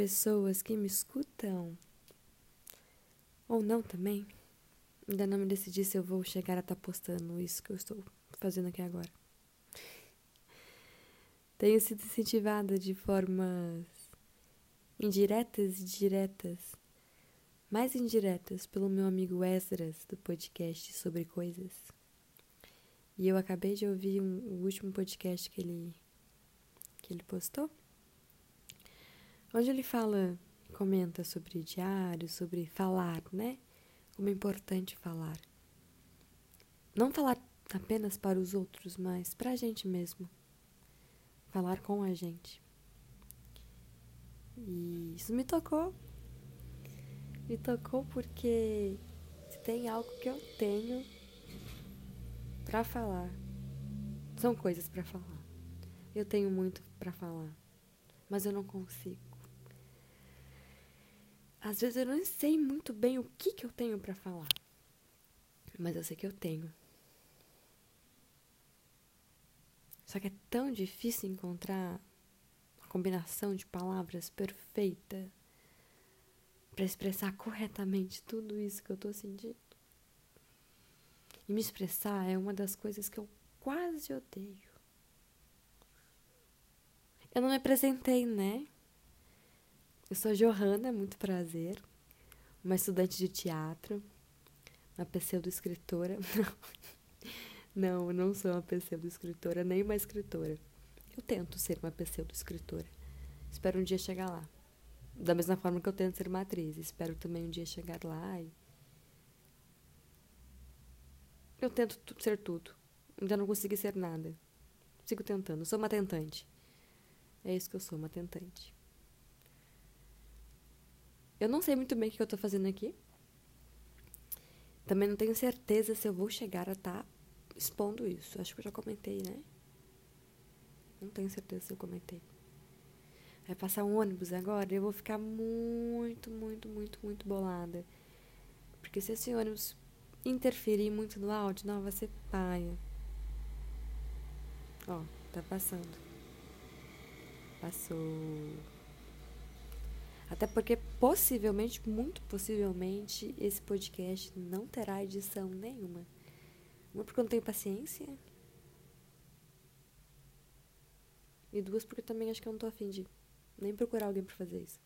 pessoas que me escutam. Ou não também. Ainda não me decidi se eu vou chegar a estar tá postando isso que eu estou fazendo aqui agora. Tenho sido incentivada de formas indiretas e diretas, mais indiretas, pelo meu amigo Esdras do podcast sobre coisas. E eu acabei de ouvir um, o último podcast que ele que ele postou, onde ele fala, comenta sobre diário, sobre falar, né? Como é importante falar. Não falar apenas para os outros, mas para a gente mesmo. Falar com a gente. E isso me tocou. Me tocou porque se tem algo que eu tenho para falar, são coisas para falar. Eu tenho muito para falar, mas eu não consigo. Às vezes eu não sei muito bem o que, que eu tenho para falar, mas eu sei que eu tenho. Só que é tão difícil encontrar a combinação de palavras perfeita para expressar corretamente tudo isso que eu tô sentindo. E me expressar é uma das coisas que eu quase odeio. Eu não me apresentei, né? Eu sou Johanna, muito prazer. Uma estudante de teatro, uma pseudo-escritora. Não, eu não sou uma pseudo-escritora, nem uma escritora. Eu tento ser uma pseudo-escritora. Espero um dia chegar lá. Da mesma forma que eu tento ser uma atriz. Espero também um dia chegar lá e. Eu tento ser tudo. Ainda não consegui ser nada. Sigo tentando. Sou uma tentante. É isso que eu sou, uma tentante. Eu não sei muito bem o que eu tô fazendo aqui. Também não tenho certeza se eu vou chegar a estar tá expondo isso. Acho que eu já comentei, né? Não tenho certeza se eu comentei. Vai passar um ônibus agora eu vou ficar muito, muito, muito, muito bolada. Porque se esse ônibus interferir muito no áudio, não, vai ser paia. Ó, tá passando. Passou. Até porque possivelmente, muito possivelmente, esse podcast não terá edição nenhuma. Uma porque eu não tenho paciência. E duas porque eu também acho que eu não tô afim de nem procurar alguém para fazer isso.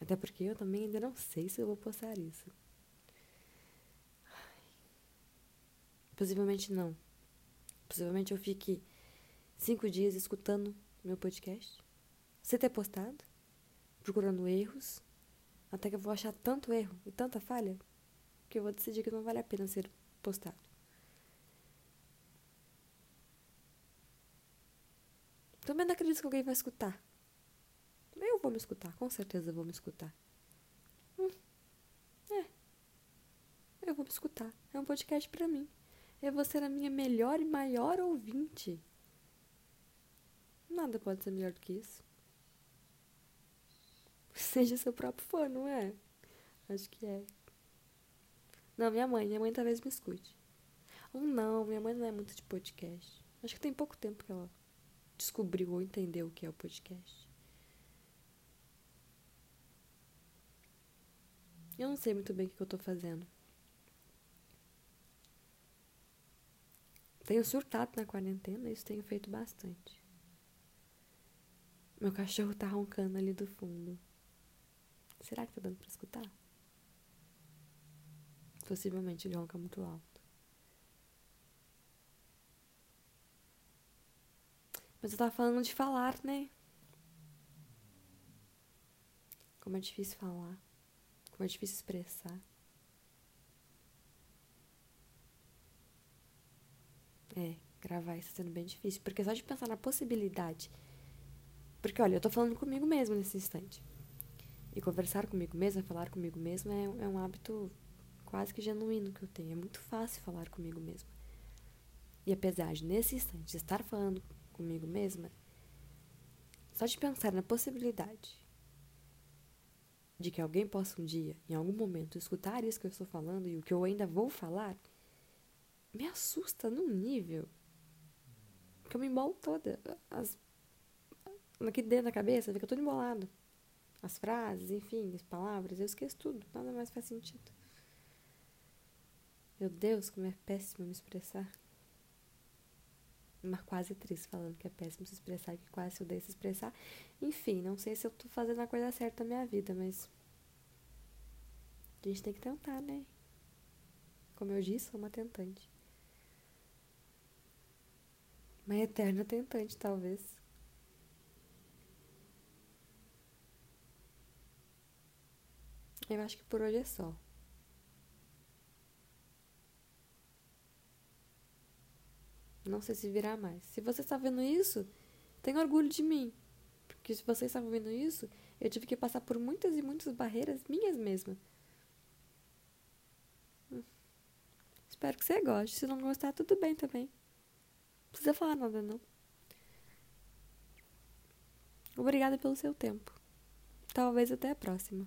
Até porque eu também ainda não sei se eu vou postar isso. Possivelmente não. Possivelmente eu fique cinco dias escutando meu podcast, sem ter postado, procurando erros, até que eu vou achar tanto erro e tanta falha que eu vou decidir que não vale a pena ser postado. Também não acredito que alguém vai escutar. Eu vou me escutar, com certeza vou me escutar. Hum, é. Eu vou me escutar. É um podcast para mim. Eu vou ser a minha melhor e maior ouvinte. Nada pode ser melhor do que isso. Seja seu próprio fã, não é? Acho que é. Não, minha mãe. Minha mãe talvez me escute. Ou não, minha mãe não é muito de podcast. Acho que tem pouco tempo que ela descobriu ou entendeu o que é o podcast. Eu não sei muito bem o que eu tô fazendo. Tenho surtado na quarentena, isso tenho feito bastante. Meu cachorro tá roncando ali do fundo. Será que tá dando pra escutar? Possivelmente ele ronca muito alto. Mas eu tava falando de falar, né? Como é difícil falar. Como é difícil expressar. É, gravar isso tá sendo bem difícil. Porque só de pensar na possibilidade porque, olha, eu tô falando comigo mesmo nesse instante. E conversar comigo mesma, falar comigo mesma é, é um hábito quase que genuíno que eu tenho. É muito fácil falar comigo mesma. E apesar de, nesse instante, estar falando comigo mesma, só de pensar na possibilidade de que alguém possa um dia, em algum momento, escutar isso que eu estou falando e o que eu ainda vou falar, me assusta num nível que eu me embolo toda. As aqui dentro da cabeça, fica tudo embolado. As frases, enfim, as palavras, eu esqueço tudo, nada mais faz sentido. Meu Deus, como é péssimo me expressar. Uma quase atriz falando que é péssimo se expressar, que quase se odeia se expressar. Enfim, não sei se eu tô fazendo a coisa certa na minha vida, mas. A gente tem que tentar, né? Como eu disse, sou uma tentante. Uma eterna tentante, talvez. Eu acho que por hoje é só. Não sei se virá mais. Se você está vendo isso, tenha orgulho de mim. Porque se você está vendo isso, eu tive que passar por muitas e muitas barreiras minhas mesmas. Hum. Espero que você goste. Se não gostar, tudo bem também. Não precisa falar nada, não. Obrigada pelo seu tempo. Talvez até a próxima.